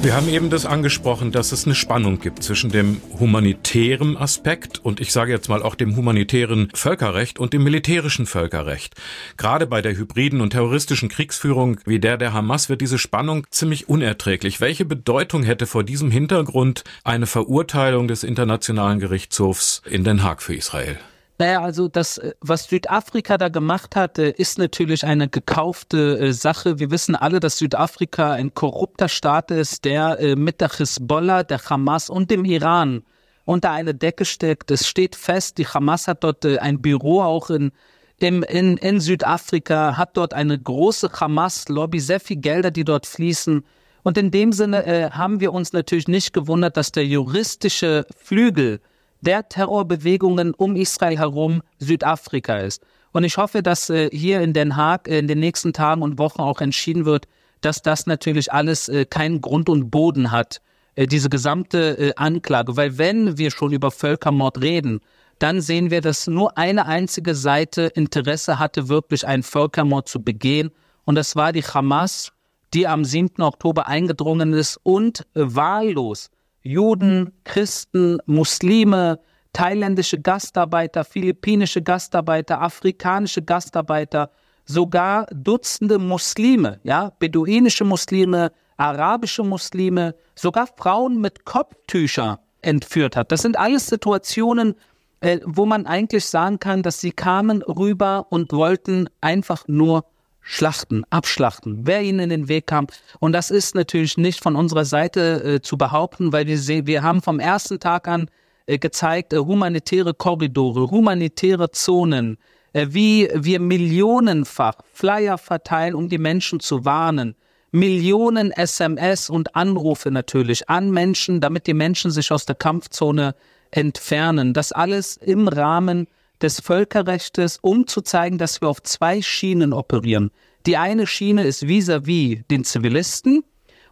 Wir haben eben das angesprochen, dass es eine Spannung gibt zwischen dem humanitären Aspekt und ich sage jetzt mal auch dem humanitären Völkerrecht und dem militärischen Völkerrecht. Gerade bei der hybriden und terroristischen Kriegsführung wie der der Hamas wird diese Spannung ziemlich unerträglich. Welche Bedeutung hätte vor diesem Hintergrund eine Verurteilung des Internationalen Gerichtshofs in Den Haag für Israel? Naja, also das, äh, was Südafrika da gemacht hat, äh, ist natürlich eine gekaufte äh, Sache. Wir wissen alle, dass Südafrika ein korrupter Staat ist, der mit der Hisbollah, der Hamas und dem Iran unter eine Decke steckt. Es steht fest, die Hamas hat dort ein Büro auch in, in, in, in Südafrika, hat dort eine große Hamas-Lobby, sehr viel Gelder, die dort fließen. Und in dem Sinne äh, haben wir uns natürlich nicht gewundert, dass der juristische Flügel der Terrorbewegungen um Israel herum Südafrika ist. Und ich hoffe, dass äh, hier in Den Haag äh, in den nächsten Tagen und Wochen auch entschieden wird, dass das natürlich alles äh, keinen Grund und Boden hat, äh, diese gesamte äh, Anklage. Weil wenn wir schon über Völkermord reden, dann sehen wir, dass nur eine einzige Seite Interesse hatte, wirklich einen Völkermord zu begehen. Und das war die Hamas, die am 7. Oktober eingedrungen ist und äh, wahllos Juden, Christen, Muslime, thailändische Gastarbeiter, philippinische Gastarbeiter, afrikanische Gastarbeiter, sogar Dutzende Muslime, ja, beduinische Muslime, arabische Muslime, sogar Frauen mit Kopftücher entführt hat. Das sind alles Situationen, äh, wo man eigentlich sagen kann, dass sie kamen rüber und wollten einfach nur schlachten, abschlachten, wer ihnen in den Weg kam. Und das ist natürlich nicht von unserer Seite äh, zu behaupten, weil wir sehen, wir haben vom ersten Tag an äh, gezeigt, äh, humanitäre Korridore, humanitäre Zonen, äh, wie wir millionenfach Flyer verteilen, um die Menschen zu warnen. Millionen SMS und Anrufe natürlich an Menschen, damit die Menschen sich aus der Kampfzone entfernen. Das alles im Rahmen des Völkerrechts, um zu zeigen, dass wir auf zwei Schienen operieren. Die eine Schiene ist vis-à-vis -vis den Zivilisten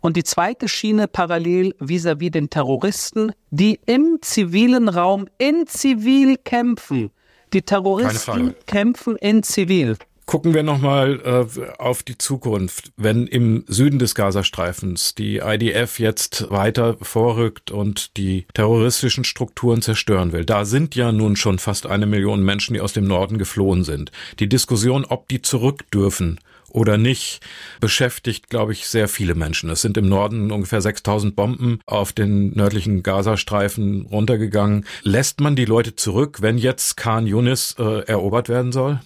und die zweite Schiene parallel vis-à-vis -vis den Terroristen, die im zivilen Raum in Zivil kämpfen. Die Terroristen kämpfen in Zivil. Gucken wir nochmal äh, auf die Zukunft. Wenn im Süden des Gazastreifens die IDF jetzt weiter vorrückt und die terroristischen Strukturen zerstören will, da sind ja nun schon fast eine Million Menschen, die aus dem Norden geflohen sind. Die Diskussion, ob die zurück dürfen oder nicht, beschäftigt, glaube ich, sehr viele Menschen. Es sind im Norden ungefähr 6000 Bomben auf den nördlichen Gazastreifen runtergegangen. Lässt man die Leute zurück, wenn jetzt Khan Yunis äh, erobert werden soll?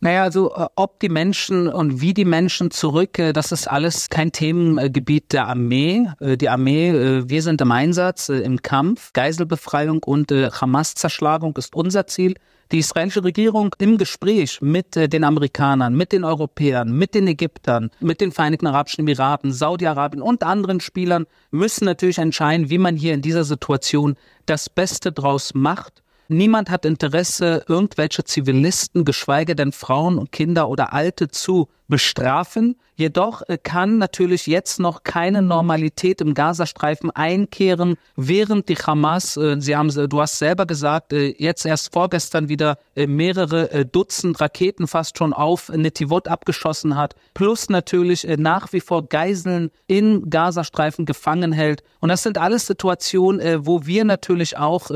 Naja, also äh, ob die Menschen und wie die Menschen zurück, äh, das ist alles kein Themengebiet der Armee. Äh, die Armee, wir sind im Einsatz, im Kampf. Geiselbefreiung und Hamas-Zerschlagung ist unser Ziel. Die israelische Regierung im Gespräch mit den Amerikanern, mit den Europäern, mit den Ägyptern, mit den Vereinigten Arabischen Emiraten, Saudi-Arabien und anderen Spielern müssen natürlich entscheiden, wie man hier in dieser Situation das Beste draus macht Niemand hat Interesse, irgendwelche Zivilisten, geschweige denn Frauen und Kinder oder Alte zu bestrafen. Jedoch äh, kann natürlich jetzt noch keine Normalität im Gazastreifen einkehren, während die Hamas, äh, sie haben, du hast selber gesagt, äh, jetzt erst vorgestern wieder mehrere Dutzend Raketen fast schon auf Netivot abgeschossen hat, plus natürlich nach wie vor Geiseln im Gazastreifen gefangen hält. Und das sind alles Situationen, wo wir natürlich auch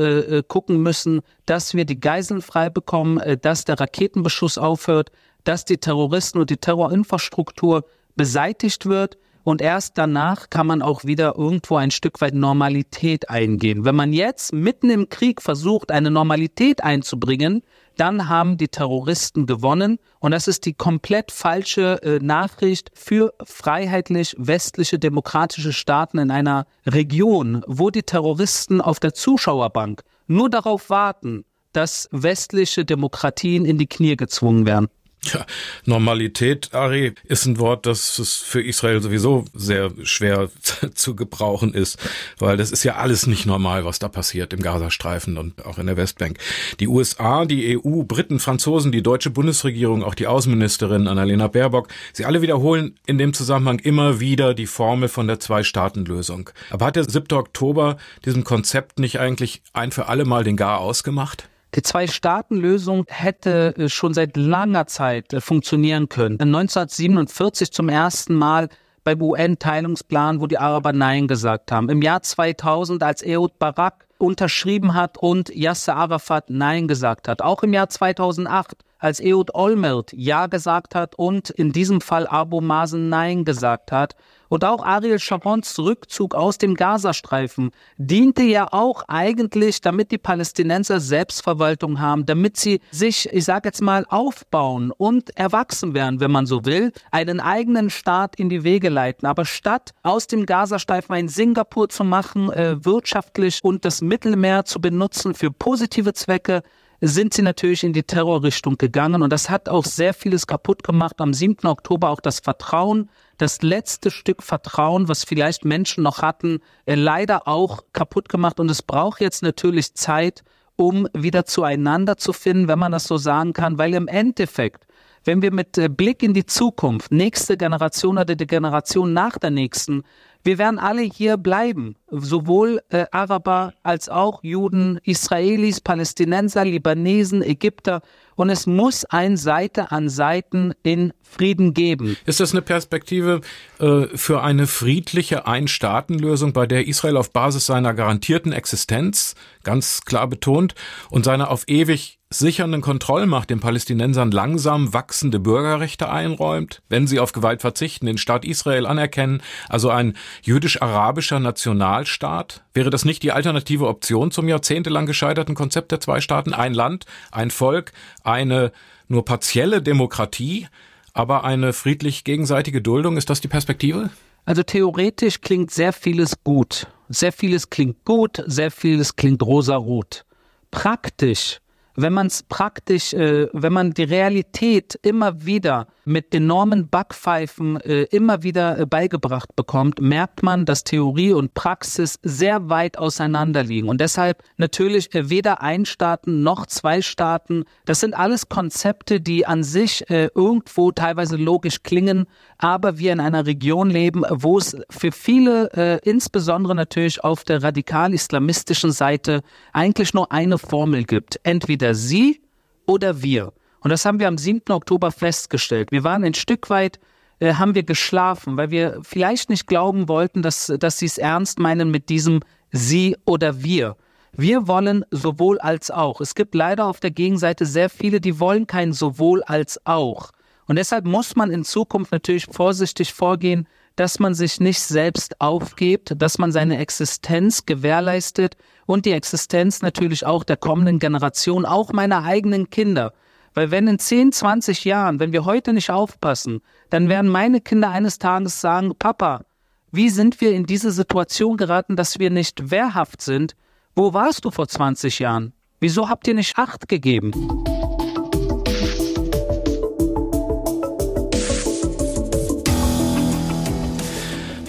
gucken müssen, dass wir die Geiseln frei bekommen, dass der Raketenbeschuss aufhört, dass die Terroristen und die Terrorinfrastruktur beseitigt wird und erst danach kann man auch wieder irgendwo ein Stück weit Normalität eingehen. Wenn man jetzt mitten im Krieg versucht, eine Normalität einzubringen, dann haben die Terroristen gewonnen. Und das ist die komplett falsche äh, Nachricht für freiheitlich westliche demokratische Staaten in einer Region, wo die Terroristen auf der Zuschauerbank nur darauf warten, dass westliche Demokratien in die Knie gezwungen werden. Ja, Normalität, Ari, ist ein Wort, das für Israel sowieso sehr schwer zu gebrauchen ist, weil das ist ja alles nicht normal, was da passiert im Gazastreifen und auch in der Westbank. Die USA, die EU, Briten, Franzosen, die deutsche Bundesregierung, auch die Außenministerin Annalena Baerbock, sie alle wiederholen in dem Zusammenhang immer wieder die Formel von der Zwei-Staaten-Lösung. Aber hat der 7. Oktober diesem Konzept nicht eigentlich ein für alle Mal den Gar ausgemacht? Die Zwei-Staaten-Lösung hätte äh, schon seit langer Zeit äh, funktionieren können. 1947 zum ersten Mal beim UN-Teilungsplan, wo die Araber Nein gesagt haben. Im Jahr 2000, als Ehud Barak unterschrieben hat und Yasser Arafat Nein gesagt hat. Auch im Jahr 2008, als Ehud Olmert Ja gesagt hat und in diesem Fall Abu Mazen Nein gesagt hat. Und auch Ariel Sharons Rückzug aus dem Gazastreifen diente ja auch eigentlich, damit die Palästinenser Selbstverwaltung haben, damit sie sich, ich sage jetzt mal, aufbauen und erwachsen werden, wenn man so will, einen eigenen Staat in die Wege leiten. Aber statt aus dem Gazastreifen ein Singapur zu machen, äh, wirtschaftlich und das Mittelmeer zu benutzen für positive Zwecke, sind sie natürlich in die Terrorrichtung gegangen und das hat auch sehr vieles kaputt gemacht. Am 7. Oktober auch das Vertrauen das letzte Stück Vertrauen, was vielleicht Menschen noch hatten, äh, leider auch kaputt gemacht. Und es braucht jetzt natürlich Zeit, um wieder zueinander zu finden, wenn man das so sagen kann, weil im Endeffekt, wenn wir mit äh, Blick in die Zukunft, nächste Generation oder die Generation nach der nächsten, wir werden alle hier bleiben, sowohl äh, Araber als auch Juden, Israelis, Palästinenser, Libanesen, Ägypter. Und es muss ein Seite an Seiten in Frieden geben. Ist das eine Perspektive äh, für eine friedliche Ein-Staaten-Lösung, bei der Israel auf Basis seiner garantierten Existenz, ganz klar betont, und seiner auf ewig sichernden Kontrollmacht den Palästinensern langsam wachsende Bürgerrechte einräumt, wenn sie auf Gewalt verzichten, den Staat Israel anerkennen, also ein jüdisch-arabischer Nationalstaat? Wäre das nicht die alternative Option zum jahrzehntelang gescheiterten Konzept der zwei Staaten? Ein Land, ein Volk, eine nur partielle Demokratie, aber eine friedlich gegenseitige Duldung? Ist das die Perspektive? Also theoretisch klingt sehr vieles gut. Sehr vieles klingt gut, sehr vieles klingt rosarot. Praktisch wenn man es praktisch, äh, wenn man die Realität immer wieder mit enormen Backpfeifen äh, immer wieder äh, beigebracht bekommt, merkt man, dass Theorie und Praxis sehr weit auseinander liegen. Und deshalb natürlich äh, weder ein Staaten noch zwei Staaten. Das sind alles Konzepte, die an sich äh, irgendwo teilweise logisch klingen, aber wir in einer Region leben, wo es für viele, äh, insbesondere natürlich auf der radikal-islamistischen Seite, eigentlich nur eine Formel gibt. Entweder sie oder wir. Und das haben wir am 7. Oktober festgestellt. Wir waren ein Stück weit, äh, haben wir geschlafen, weil wir vielleicht nicht glauben wollten, dass, dass sie es ernst meinen mit diesem sie oder wir. Wir wollen sowohl als auch. Es gibt leider auf der Gegenseite sehr viele, die wollen kein sowohl als auch. Und deshalb muss man in Zukunft natürlich vorsichtig vorgehen, dass man sich nicht selbst aufgibt, dass man seine Existenz gewährleistet und die Existenz natürlich auch der kommenden Generation, auch meiner eigenen Kinder. Weil wenn in 10, 20 Jahren, wenn wir heute nicht aufpassen, dann werden meine Kinder eines Tages sagen, Papa, wie sind wir in diese Situation geraten, dass wir nicht wehrhaft sind? Wo warst du vor 20 Jahren? Wieso habt ihr nicht Acht gegeben?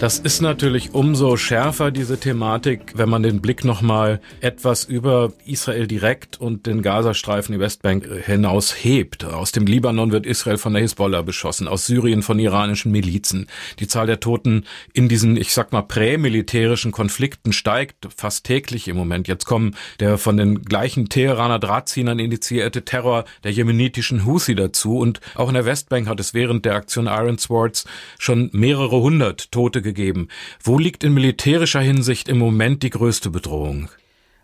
Das ist natürlich umso schärfer, diese Thematik, wenn man den Blick nochmal etwas über Israel direkt und den Gazastreifen, die Westbank hinaus hebt. Aus dem Libanon wird Israel von der Hisbollah beschossen, aus Syrien von iranischen Milizen. Die Zahl der Toten in diesen, ich sag mal, prämilitärischen Konflikten steigt fast täglich im Moment. Jetzt kommen der von den gleichen Teheraner Drahtziehern initiierte Terror der jemenitischen Husi dazu und auch in der Westbank hat es während der Aktion Iron Swords schon mehrere hundert Tote gegeben. Wo liegt in militärischer Hinsicht im Moment die größte Bedrohung?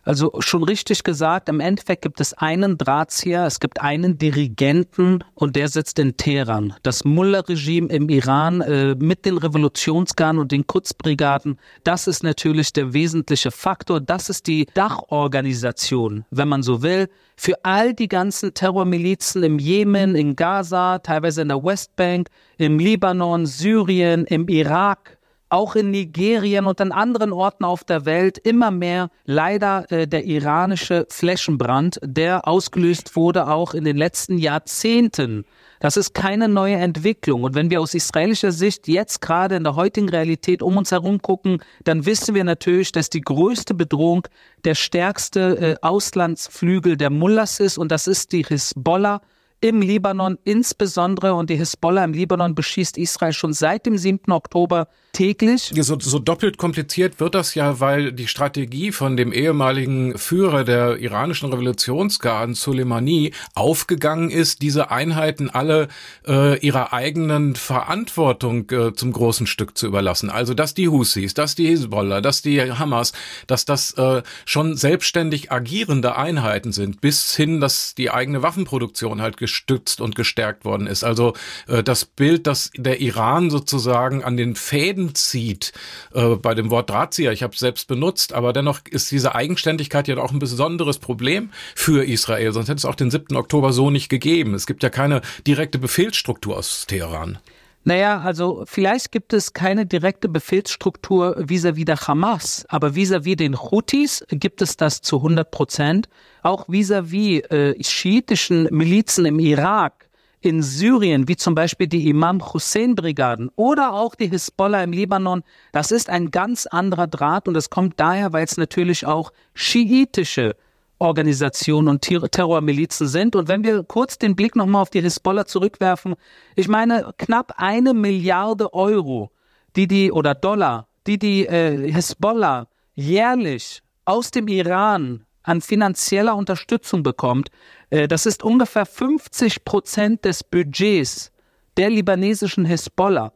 Also schon richtig gesagt, im Endeffekt gibt es einen Drahtzieher, es gibt einen Dirigenten und der sitzt in Teheran. Das Mullah-Regime im Iran äh, mit den Revolutionsgarden und den Kurzbrigaden, das ist natürlich der wesentliche Faktor. Das ist die Dachorganisation, wenn man so will, für all die ganzen Terrormilizen im Jemen, in Gaza, teilweise in der Westbank, im Libanon, Syrien, im Irak, auch in Nigerien und an anderen Orten auf der Welt immer mehr leider äh, der iranische Flächenbrand, der ausgelöst wurde auch in den letzten Jahrzehnten. Das ist keine neue Entwicklung. Und wenn wir aus israelischer Sicht jetzt gerade in der heutigen Realität um uns herum gucken, dann wissen wir natürlich, dass die größte Bedrohung der stärkste äh, Auslandsflügel der Mullahs ist und das ist die Hisbollah im Libanon insbesondere und die Hisbollah im Libanon beschießt Israel schon seit dem 7. Oktober täglich. So, so doppelt kompliziert wird das ja, weil die Strategie von dem ehemaligen Führer der iranischen Revolutionsgarden, Soleimani, aufgegangen ist, diese Einheiten alle äh, ihrer eigenen Verantwortung äh, zum großen Stück zu überlassen. Also dass die Husis, dass die Hisbollah, dass die Hamas, dass das äh, schon selbstständig agierende Einheiten sind, bis hin, dass die eigene Waffenproduktion halt gestützt und gestärkt worden ist. Also äh, das Bild, dass der Iran sozusagen an den Fäden zieht, äh, bei dem Wort Drahtzieher, ich habe es selbst benutzt, aber dennoch ist diese Eigenständigkeit ja auch ein besonderes Problem für Israel, sonst hätte es auch den 7. Oktober so nicht gegeben. Es gibt ja keine direkte Befehlsstruktur aus Teheran. Naja, also vielleicht gibt es keine direkte Befehlsstruktur vis-à-vis -vis der Hamas, aber vis-à-vis -vis den Houthis gibt es das zu 100 Prozent. Auch vis-à-vis -vis, äh, schiitischen Milizen im Irak, in Syrien, wie zum Beispiel die Imam Hussein Brigaden oder auch die Hisbollah im Libanon, das ist ein ganz anderer Draht und es kommt daher, weil es natürlich auch schiitische Organisationen und Terrormilizen sind. Und wenn wir kurz den Blick nochmal auf die Hisbollah zurückwerfen, ich meine, knapp eine Milliarde Euro, die die, oder Dollar, die die äh, Hisbollah jährlich aus dem Iran an finanzieller Unterstützung bekommt, äh, das ist ungefähr 50 Prozent des Budgets der libanesischen Hisbollah.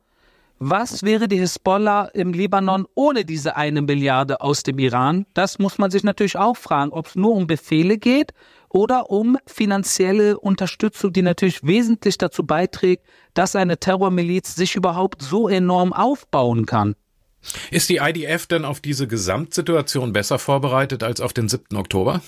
Was wäre die Hisbollah im Libanon ohne diese eine Milliarde aus dem Iran? Das muss man sich natürlich auch fragen, ob es nur um Befehle geht oder um finanzielle Unterstützung, die natürlich wesentlich dazu beiträgt, dass eine Terrormiliz sich überhaupt so enorm aufbauen kann. Ist die IDF denn auf diese Gesamtsituation besser vorbereitet als auf den 7. Oktober?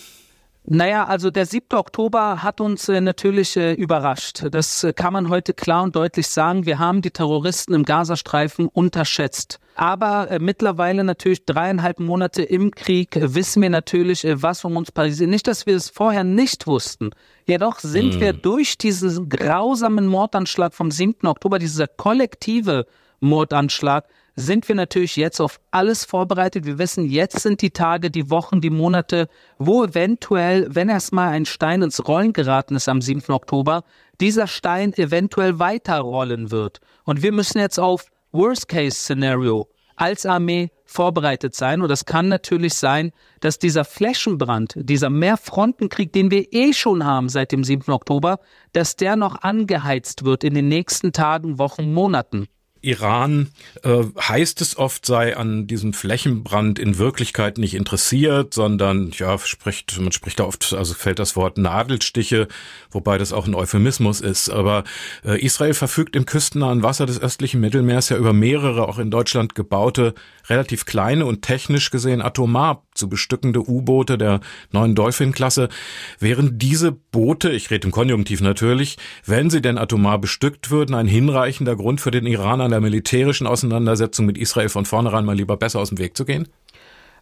Naja, also der 7. Oktober hat uns äh, natürlich äh, überrascht. Das äh, kann man heute klar und deutlich sagen. Wir haben die Terroristen im Gazastreifen unterschätzt. Aber äh, mittlerweile natürlich dreieinhalb Monate im Krieg äh, wissen wir natürlich, äh, was um uns passiert. Nicht, dass wir es vorher nicht wussten. Jedoch sind hm. wir durch diesen grausamen Mordanschlag vom 7. Oktober, dieser kollektive Mordanschlag, sind wir natürlich jetzt auf alles vorbereitet. Wir wissen, jetzt sind die Tage, die Wochen, die Monate, wo eventuell, wenn erstmal ein Stein ins Rollen geraten ist am 7. Oktober, dieser Stein eventuell weiterrollen wird. Und wir müssen jetzt auf Worst-Case-Szenario als Armee vorbereitet sein. Und das kann natürlich sein, dass dieser Flächenbrand, dieser Mehrfrontenkrieg, den wir eh schon haben seit dem 7. Oktober, dass der noch angeheizt wird in den nächsten Tagen, Wochen, Monaten. Iran äh, heißt es oft, sei an diesem Flächenbrand in Wirklichkeit nicht interessiert, sondern ja, spricht, man spricht da oft, also fällt das Wort Nadelstiche, wobei das auch ein Euphemismus ist. Aber äh, Israel verfügt im küstennahen Wasser des östlichen Mittelmeers ja über mehrere auch in Deutschland gebaute, relativ kleine und technisch gesehen atomar zu bestückende U-Boote der neuen Dolphin-Klasse. Wären diese Boote, ich rede im Konjunktiv natürlich, wenn sie denn atomar bestückt würden, ein hinreichender Grund für den Iran an der militärischen Auseinandersetzung mit Israel von vornherein mal lieber besser aus dem Weg zu gehen?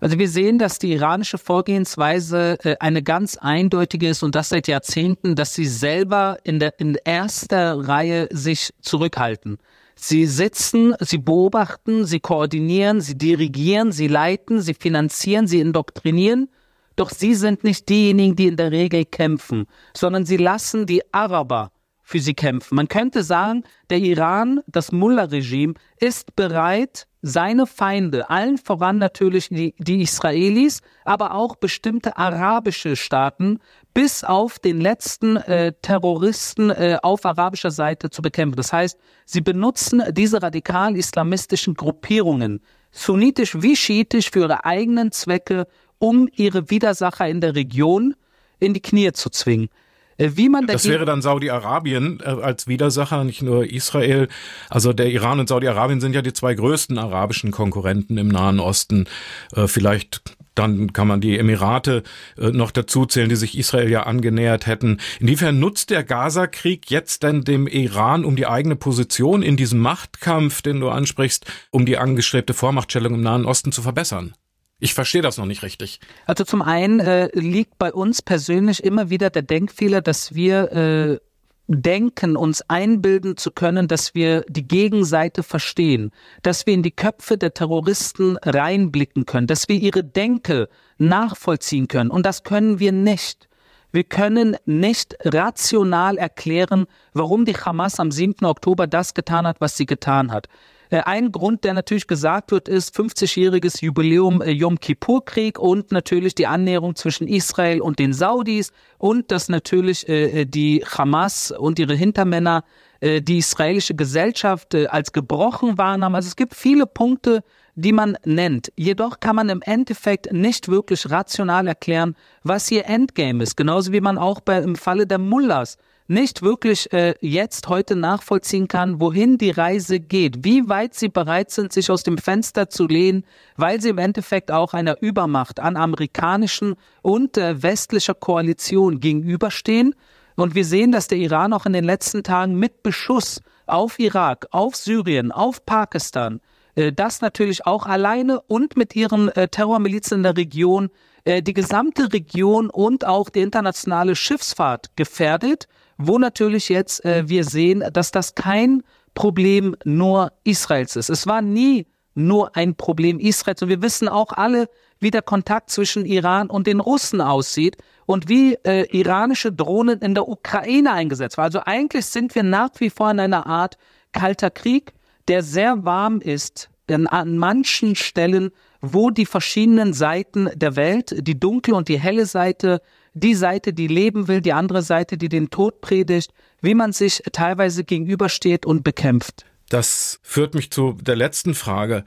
Also wir sehen, dass die iranische Vorgehensweise äh, eine ganz eindeutige ist und das seit Jahrzehnten, dass sie selber in der in erster Reihe sich zurückhalten. Sie sitzen, sie beobachten, sie koordinieren, sie dirigieren, sie leiten, sie finanzieren, sie indoktrinieren. Doch sie sind nicht diejenigen, die in der Regel kämpfen, sondern sie lassen die Araber für sie kämpfen. Man könnte sagen, der Iran, das Mullah-Regime, ist bereit, seine Feinde, allen voran natürlich die, die, Israelis, aber auch bestimmte arabische Staaten, bis auf den letzten äh, Terroristen äh, auf arabischer Seite zu bekämpfen. Das heißt, sie benutzen diese radikal-islamistischen Gruppierungen, sunnitisch wie schiitisch, für ihre eigenen Zwecke um ihre Widersacher in der Region in die Knie zu zwingen. Äh, wie man das wäre dann Saudi-Arabien äh, als Widersacher, nicht nur Israel. Also der Iran und Saudi-Arabien sind ja die zwei größten arabischen Konkurrenten im Nahen Osten. Äh, vielleicht dann kann man die Emirate noch dazu zählen, die sich Israel ja angenähert hätten. Inwiefern nutzt der Gaza-Krieg jetzt denn dem Iran um die eigene Position in diesem Machtkampf, den du ansprichst, um die angestrebte Vormachtstellung im Nahen Osten zu verbessern? Ich verstehe das noch nicht richtig. Also zum einen äh, liegt bei uns persönlich immer wieder der Denkfehler, dass wir äh, denken, uns einbilden zu können, dass wir die Gegenseite verstehen, dass wir in die Köpfe der Terroristen reinblicken können, dass wir ihre Denke nachvollziehen können. Und das können wir nicht. Wir können nicht rational erklären, warum die Hamas am 7. Oktober das getan hat, was sie getan hat. Äh, ein Grund, der natürlich gesagt wird, ist 50-jähriges Jubiläum äh, Yom Kippur-Krieg und natürlich die Annäherung zwischen Israel und den Saudis und dass natürlich äh, die Hamas und ihre Hintermänner die israelische Gesellschaft als gebrochen wahrnahmen. Also es gibt viele Punkte, die man nennt. Jedoch kann man im Endeffekt nicht wirklich rational erklären, was ihr Endgame ist. Genauso wie man auch bei, im Falle der Mullahs nicht wirklich äh, jetzt heute nachvollziehen kann, wohin die Reise geht, wie weit sie bereit sind, sich aus dem Fenster zu lehnen, weil sie im Endeffekt auch einer Übermacht an amerikanischen und äh, westlicher Koalition gegenüberstehen. Und wir sehen, dass der Iran auch in den letzten Tagen mit Beschuss auf Irak, auf Syrien, auf Pakistan, äh, das natürlich auch alleine und mit ihren äh, Terrormilizen in der Region äh, die gesamte Region und auch die internationale Schiffsfahrt gefährdet wo natürlich jetzt äh, wir sehen, dass das kein Problem nur Israels ist. Es war nie nur ein Problem Israels. Und wir wissen auch alle, wie der Kontakt zwischen Iran und den Russen aussieht und wie äh, iranische Drohnen in der Ukraine eingesetzt waren. Also eigentlich sind wir nach wie vor in einer Art kalter Krieg, der sehr warm ist an, an manchen Stellen, wo die verschiedenen Seiten der Welt, die dunkle und die helle Seite, die Seite, die leben will, die andere Seite, die den Tod predigt, wie man sich teilweise gegenübersteht und bekämpft. Das führt mich zu der letzten Frage.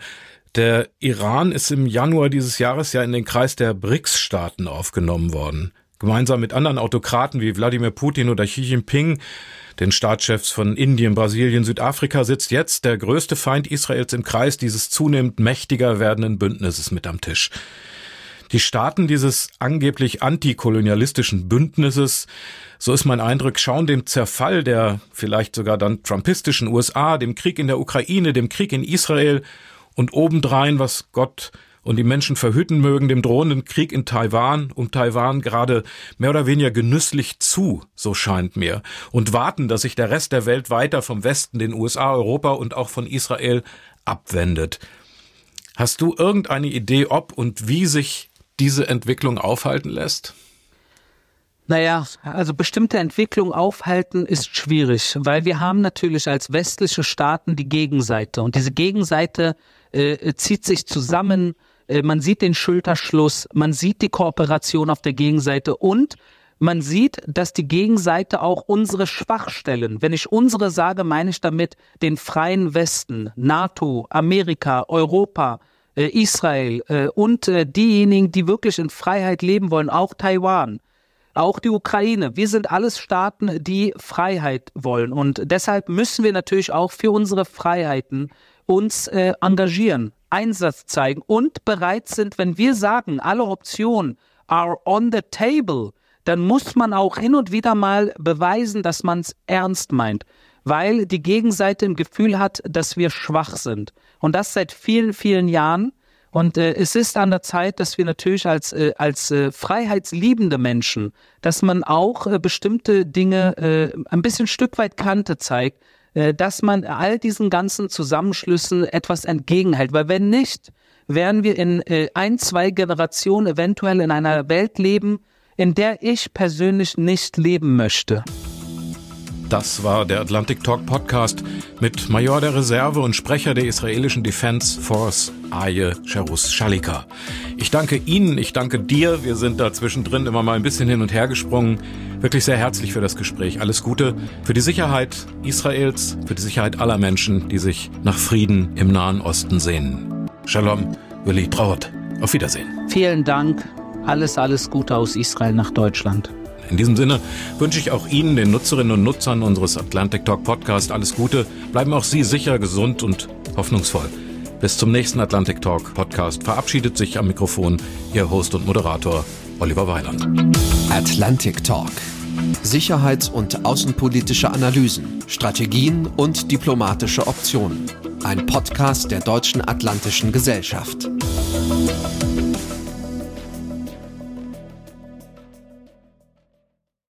Der Iran ist im Januar dieses Jahres ja in den Kreis der BRICS-Staaten aufgenommen worden. Gemeinsam mit anderen Autokraten wie Wladimir Putin oder Xi Jinping, den Staatschefs von Indien, Brasilien, Südafrika, sitzt jetzt der größte Feind Israels im Kreis dieses zunehmend mächtiger werdenden Bündnisses mit am Tisch. Die Staaten dieses angeblich antikolonialistischen Bündnisses, so ist mein Eindruck, schauen dem Zerfall der vielleicht sogar dann trumpistischen USA, dem Krieg in der Ukraine, dem Krieg in Israel und obendrein, was Gott und die Menschen verhüten mögen, dem drohenden Krieg in Taiwan, um Taiwan gerade mehr oder weniger genüsslich zu, so scheint mir, und warten, dass sich der Rest der Welt weiter vom Westen, den USA, Europa und auch von Israel abwendet. Hast du irgendeine Idee, ob und wie sich diese Entwicklung aufhalten lässt? Naja, also bestimmte Entwicklung aufhalten ist schwierig, weil wir haben natürlich als westliche Staaten die Gegenseite und diese Gegenseite äh, zieht sich zusammen, äh, man sieht den Schulterschluss, man sieht die Kooperation auf der Gegenseite und man sieht, dass die Gegenseite auch unsere Schwachstellen, wenn ich unsere sage, meine ich damit den freien Westen, NATO, Amerika, Europa, Israel äh, und äh, diejenigen, die wirklich in Freiheit leben wollen, auch Taiwan, auch die Ukraine. Wir sind alles Staaten, die Freiheit wollen. Und deshalb müssen wir natürlich auch für unsere Freiheiten uns äh, engagieren, Einsatz zeigen und bereit sind, wenn wir sagen, alle Optionen are on the table, dann muss man auch hin und wieder mal beweisen, dass man es ernst meint weil die Gegenseite im Gefühl hat, dass wir schwach sind. Und das seit vielen, vielen Jahren. Und äh, es ist an der Zeit, dass wir natürlich als, äh, als äh, freiheitsliebende Menschen, dass man auch äh, bestimmte Dinge äh, ein bisschen Stück weit Kante zeigt, äh, dass man all diesen ganzen Zusammenschlüssen etwas entgegenhält. Weil wenn nicht, werden wir in äh, ein, zwei Generationen eventuell in einer Welt leben, in der ich persönlich nicht leben möchte. Das war der Atlantic Talk Podcast mit Major der Reserve und Sprecher der israelischen Defense Force, Aye Sharus Shalika. Ich danke Ihnen, ich danke dir. Wir sind da zwischendrin immer mal ein bisschen hin und her gesprungen. Wirklich sehr herzlich für das Gespräch. Alles Gute für die Sicherheit Israels, für die Sicherheit aller Menschen, die sich nach Frieden im Nahen Osten sehnen. Shalom, Willi Traut. Auf Wiedersehen. Vielen Dank Alles, alles Gute aus Israel nach Deutschland. In diesem Sinne wünsche ich auch Ihnen, den Nutzerinnen und Nutzern unseres Atlantic Talk Podcast, alles Gute. Bleiben auch Sie sicher, gesund und hoffnungsvoll. Bis zum nächsten Atlantic Talk Podcast verabschiedet sich am Mikrofon Ihr Host und Moderator Oliver Weiland. Atlantic Talk. Sicherheits- und außenpolitische Analysen, Strategien und diplomatische Optionen. Ein Podcast der Deutschen Atlantischen Gesellschaft.